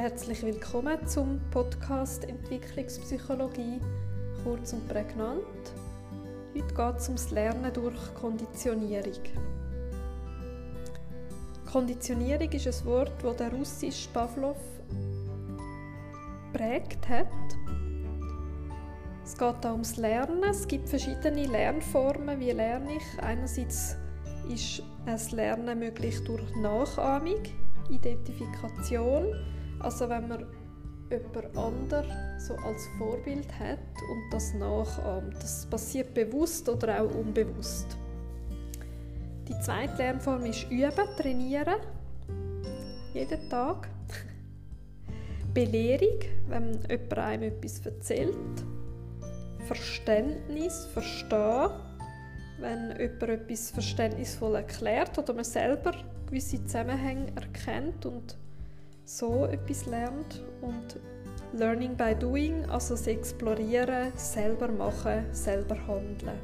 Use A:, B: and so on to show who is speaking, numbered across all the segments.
A: Herzlich willkommen zum Podcast Entwicklungspsychologie, kurz und prägnant. Heute geht es ums Lernen durch Konditionierung. Konditionierung ist ein Wort, das der russische Pavlov prägt hat. Es geht auch ums Lernen. Es gibt verschiedene Lernformen. Wie lerne ich? Einerseits ist das Lernen möglich durch Nachahmung, Identifikation. Also wenn man jemand anderes so als Vorbild hat und das nachahmt. Das passiert bewusst oder auch unbewusst. Die zweite Lernform ist Üben, Trainieren. Jeden Tag. Belehrung, wenn jemand einem etwas erzählt. Verständnis, Verstehen, wenn jemand etwas verständnisvoll erklärt oder man selber gewisse Zusammenhänge erkennt und so etwas lernt. Und Learning by Doing, also das Explorieren, selber machen, selber handeln.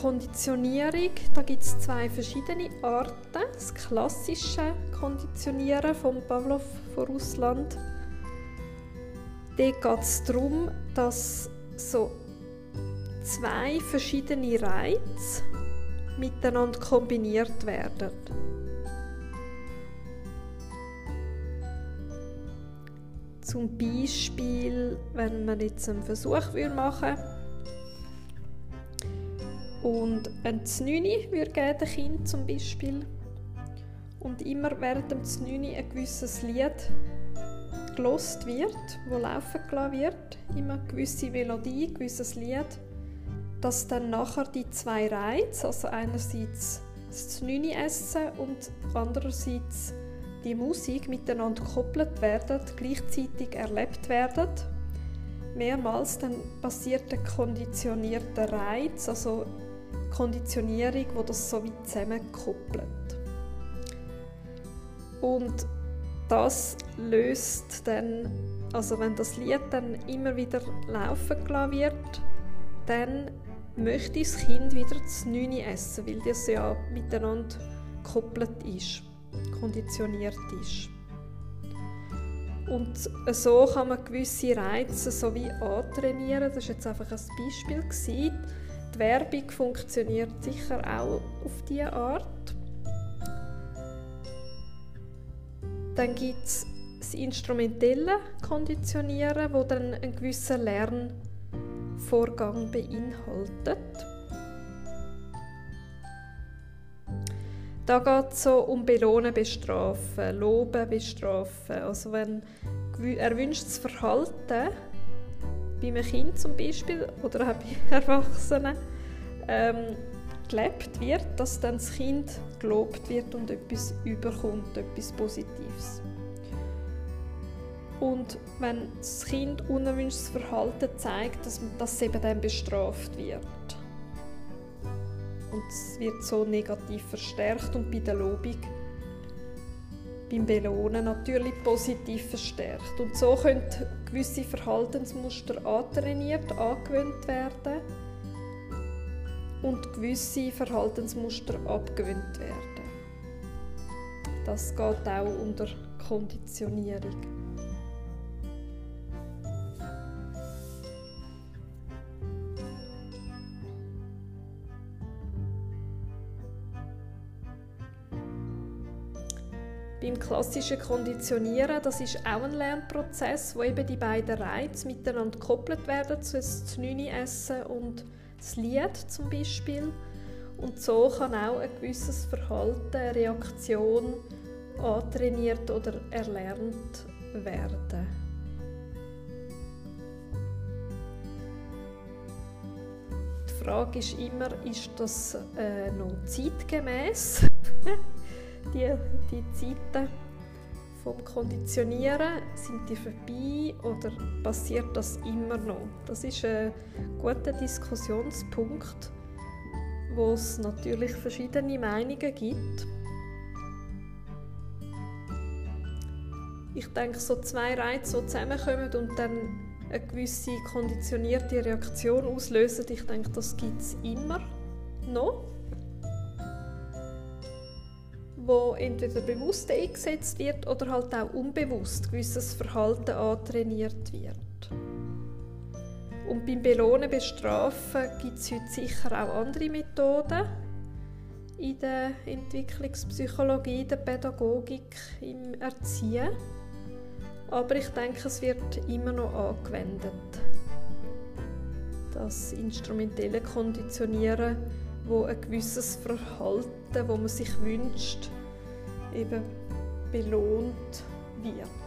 A: Konditionierung, da gibt es zwei verschiedene Arten. Das klassische Konditionieren von Pavlov von Russland. Dort geht es darum, dass so zwei verschiedene Reize miteinander kombiniert werden. Zum Beispiel, wenn man jetzt einen Versuch machen würde, und ein Znüni würde geben, dem Kind zum Beispiel. Und immer während dem Znüni ein gewisses Lied gelost wird, wo laufen gelassen wird, immer eine gewisse Melodie, ein gewisses Lied, dass dann nachher die zwei Reize, also einerseits das Znüni essen und andererseits die Musik miteinander gekoppelt werden, gleichzeitig erlebt werden. Mehrmals dann passiert der konditionierte Reiz, also Konditionierung, wo das so weit zusammenkoppelt. Und das löst dann, also wenn das Lied dann immer wieder laufen gelassen wird, dann möchte das Kind wieder das Neune essen, weil das ja miteinander gekoppelt ist, konditioniert ist. Und so kann man gewisse Reize so wie antrainieren. Das war jetzt einfach ein Beispiel. Die Werbung funktioniert sicher auch auf diese Art. Dann gibt es das instrumentelle Konditionieren, wo dann einen gewissen Lernvorgang beinhaltet. Da geht es so um Belohnen, Bestrafen, Loben, Bestrafen. Also wenn erwünschtes Verhalten bei einem Kind zum Beispiel oder auch bei Erwachsenen ähm, gelebt wird, dass dann das Kind gelobt wird und etwas überkommt, etwas Positives. Und wenn das Kind unerwünschtes Verhalten zeigt, dass, es eben dann bestraft wird. Und es wird so negativ verstärkt und bei der Lobung beim Belohnen natürlich positiv verstärkt. Und so können gewisse Verhaltensmuster antrainiert, angewöhnt werden und gewisse Verhaltensmuster abgewöhnt werden. Das geht auch unter Konditionierung. Beim klassischen Konditionieren, das ist auch ein Lernprozess, wo eben die beiden Reize miteinander gekoppelt werden, das Essen und das Lied zum Beispiel. Und so kann auch ein gewisses Verhalten, eine Reaktion antrainiert oder erlernt werden. Die Frage ist immer, ist das äh, noch zeitgemäß? die, die Zeiten vom Konditionieren, sind die vorbei oder passiert das immer noch? Das ist ein guter Diskussionspunkt, wo es natürlich verschiedene Meinungen gibt. Ich denke, so zwei Reize so zusammenkommen und dann eine gewisse konditionierte Reaktion auslösen. Ich denke, das gibt es immer noch. Wo entweder bewusst eingesetzt wird oder halt auch unbewusst gewisses Verhalten antrainiert wird. Und beim Belohnen, Bestrafen gibt es heute sicher auch andere Methoden in der Entwicklungspsychologie, der Pädagogik, im Erziehen. Aber ich denke, es wird immer noch angewendet. Das instrumentelle Konditionieren, wo ein gewisses Verhalten, wo man sich wünscht, eben belohnt wird.